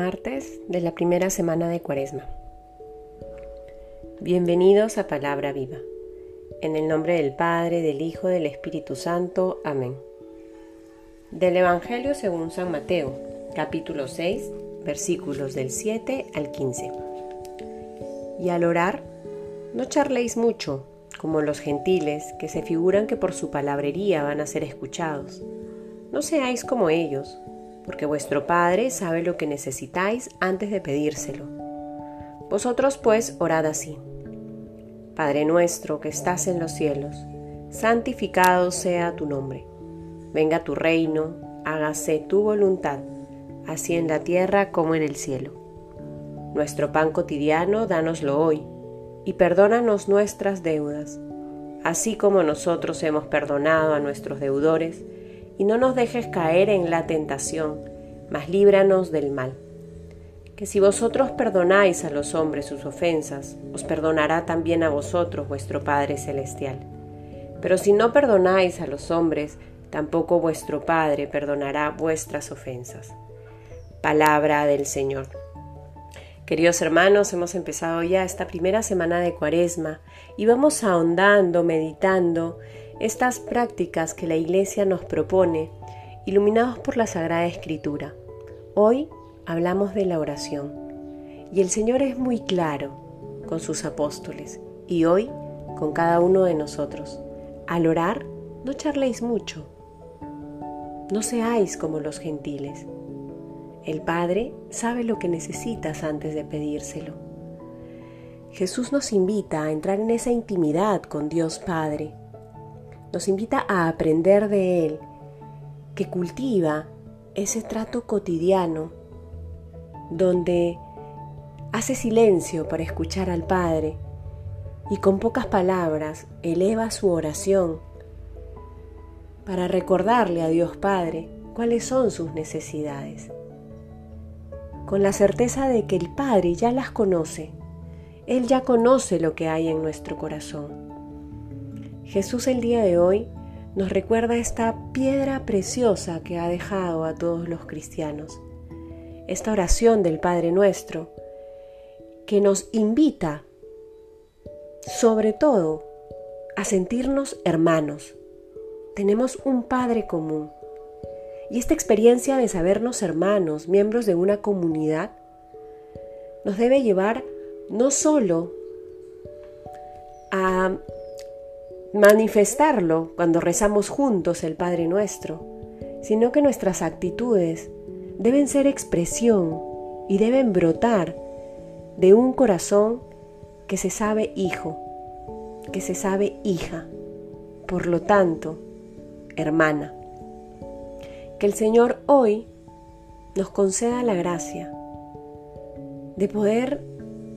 martes de la primera semana de Cuaresma. Bienvenidos a Palabra Viva. En el nombre del Padre, del Hijo, del Espíritu Santo. Amén. Del Evangelio según San Mateo, capítulo 6, versículos del 7 al 15. Y al orar, no charléis mucho, como los gentiles, que se figuran que por su palabrería van a ser escuchados. No seáis como ellos porque vuestro Padre sabe lo que necesitáis antes de pedírselo. Vosotros pues orad así. Padre nuestro que estás en los cielos, santificado sea tu nombre. Venga tu reino, hágase tu voluntad, así en la tierra como en el cielo. Nuestro pan cotidiano, dánoslo hoy, y perdónanos nuestras deudas, así como nosotros hemos perdonado a nuestros deudores, y no nos dejes caer en la tentación, mas líbranos del mal. Que si vosotros perdonáis a los hombres sus ofensas, os perdonará también a vosotros vuestro Padre Celestial. Pero si no perdonáis a los hombres, tampoco vuestro Padre perdonará vuestras ofensas. Palabra del Señor. Queridos hermanos, hemos empezado ya esta primera semana de Cuaresma y vamos ahondando, meditando estas prácticas que la Iglesia nos propone, iluminados por la Sagrada Escritura. Hoy hablamos de la oración y el Señor es muy claro con sus apóstoles y hoy con cada uno de nosotros. Al orar, no charléis mucho, no seáis como los gentiles. El Padre sabe lo que necesitas antes de pedírselo. Jesús nos invita a entrar en esa intimidad con Dios Padre nos invita a aprender de Él, que cultiva ese trato cotidiano donde hace silencio para escuchar al Padre y con pocas palabras eleva su oración para recordarle a Dios Padre cuáles son sus necesidades, con la certeza de que el Padre ya las conoce, Él ya conoce lo que hay en nuestro corazón. Jesús el día de hoy nos recuerda esta piedra preciosa que ha dejado a todos los cristianos, esta oración del Padre nuestro, que nos invita sobre todo a sentirnos hermanos. Tenemos un Padre común. Y esta experiencia de sabernos hermanos, miembros de una comunidad, nos debe llevar no solo a manifestarlo cuando rezamos juntos el Padre Nuestro, sino que nuestras actitudes deben ser expresión y deben brotar de un corazón que se sabe hijo, que se sabe hija, por lo tanto, hermana. Que el Señor hoy nos conceda la gracia de poder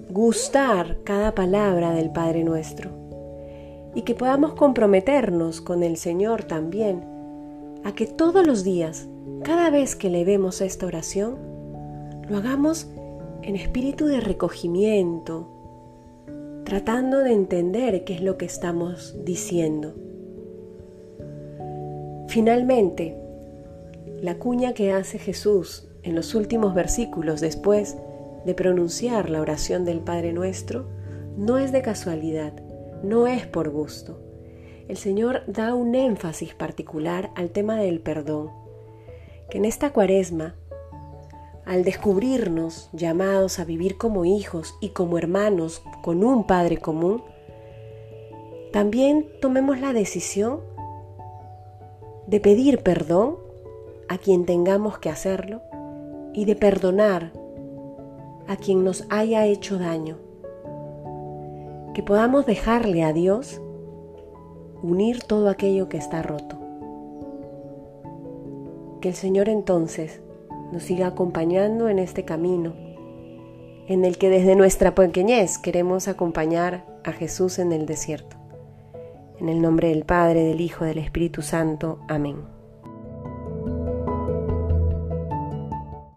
gustar cada palabra del Padre nuestro y que podamos comprometernos con el Señor también a que todos los días, cada vez que le vemos esta oración, lo hagamos en espíritu de recogimiento, tratando de entender qué es lo que estamos diciendo. Finalmente, la cuña que hace Jesús en los últimos versículos después de pronunciar la oración del Padre Nuestro no es de casualidad, no es por gusto. El Señor da un énfasis particular al tema del perdón, que en esta cuaresma, al descubrirnos llamados a vivir como hijos y como hermanos con un Padre común, también tomemos la decisión de pedir perdón a quien tengamos que hacerlo y de perdonar a quien nos haya hecho daño que podamos dejarle a Dios unir todo aquello que está roto. Que el Señor entonces nos siga acompañando en este camino, en el que desde nuestra pequeñez queremos acompañar a Jesús en el desierto. En el nombre del Padre, del Hijo, del Espíritu Santo. Amén.